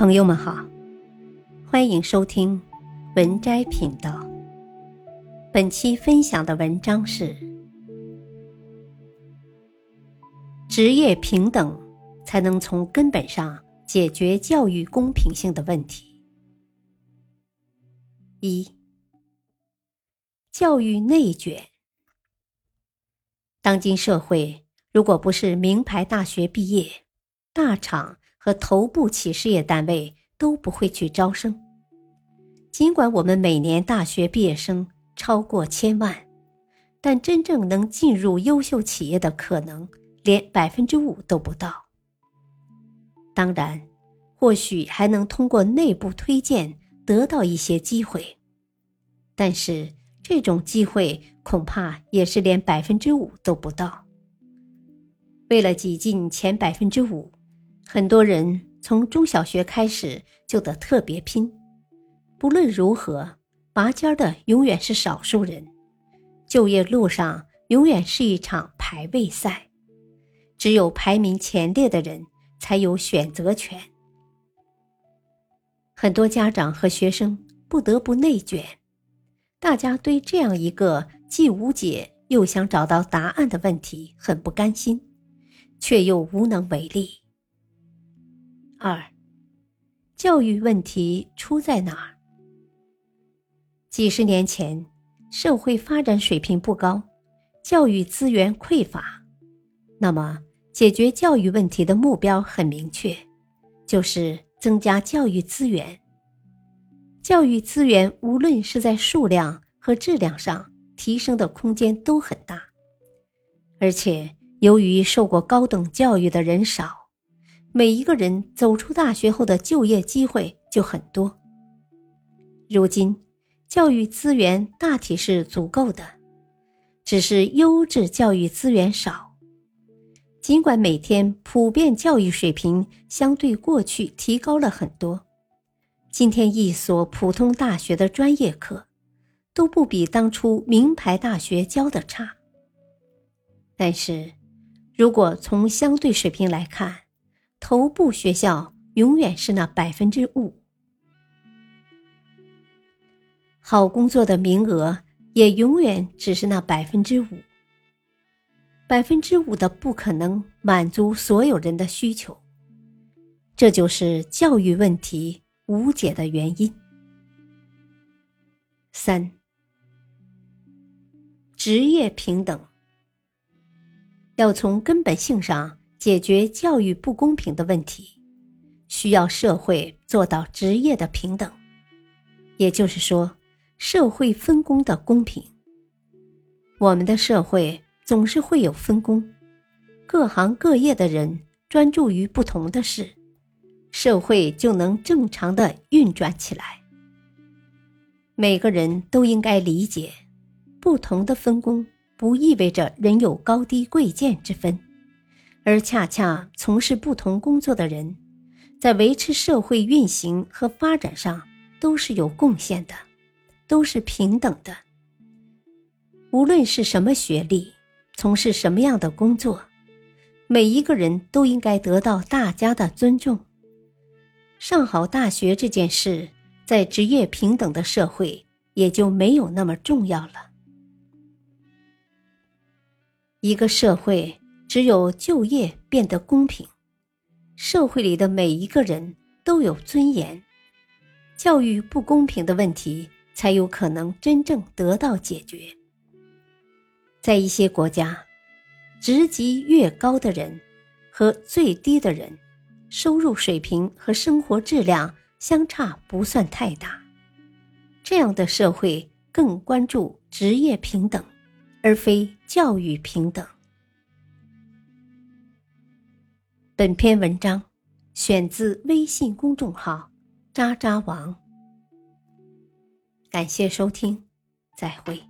朋友们好，欢迎收听文摘频道。本期分享的文章是：职业平等才能从根本上解决教育公平性的问题。一、教育内卷。当今社会，如果不是名牌大学毕业，大厂。和头部企事业单位都不会去招生。尽管我们每年大学毕业生超过千万，但真正能进入优秀企业的可能连百分之五都不到。当然，或许还能通过内部推荐得到一些机会，但是这种机会恐怕也是连百分之五都不到。为了挤进前百分之五。很多人从中小学开始就得特别拼，不论如何，拔尖的永远是少数人。就业路上永远是一场排位赛，只有排名前列的人才有选择权。很多家长和学生不得不内卷，大家对这样一个既无解又想找到答案的问题很不甘心，却又无能为力。二，教育问题出在哪儿？几十年前，社会发展水平不高，教育资源匮乏，那么解决教育问题的目标很明确，就是增加教育资源。教育资源无论是在数量和质量上提升的空间都很大，而且由于受过高等教育的人少。每一个人走出大学后的就业机会就很多。如今，教育资源大体是足够的，只是优质教育资源少。尽管每天普遍教育水平相对过去提高了很多，今天一所普通大学的专业课都不比当初名牌大学教的差。但是，如果从相对水平来看，头部学校永远是那百分之五，好工作的名额也永远只是那百分之五。百分之五的不可能满足所有人的需求，这就是教育问题无解的原因。三，职业平等要从根本性上。解决教育不公平的问题，需要社会做到职业的平等，也就是说，社会分工的公平。我们的社会总是会有分工，各行各业的人专注于不同的事，社会就能正常的运转起来。每个人都应该理解，不同的分工不意味着人有高低贵贱之分。而恰恰从事不同工作的人，在维持社会运行和发展上都是有贡献的，都是平等的。无论是什么学历，从事什么样的工作，每一个人都应该得到大家的尊重。上好大学这件事，在职业平等的社会也就没有那么重要了。一个社会。只有就业变得公平，社会里的每一个人都有尊严，教育不公平的问题才有可能真正得到解决。在一些国家，职级越高的人和最低的人，收入水平和生活质量相差不算太大，这样的社会更关注职业平等，而非教育平等。本篇文章选自微信公众号“渣渣王”，感谢收听，再会。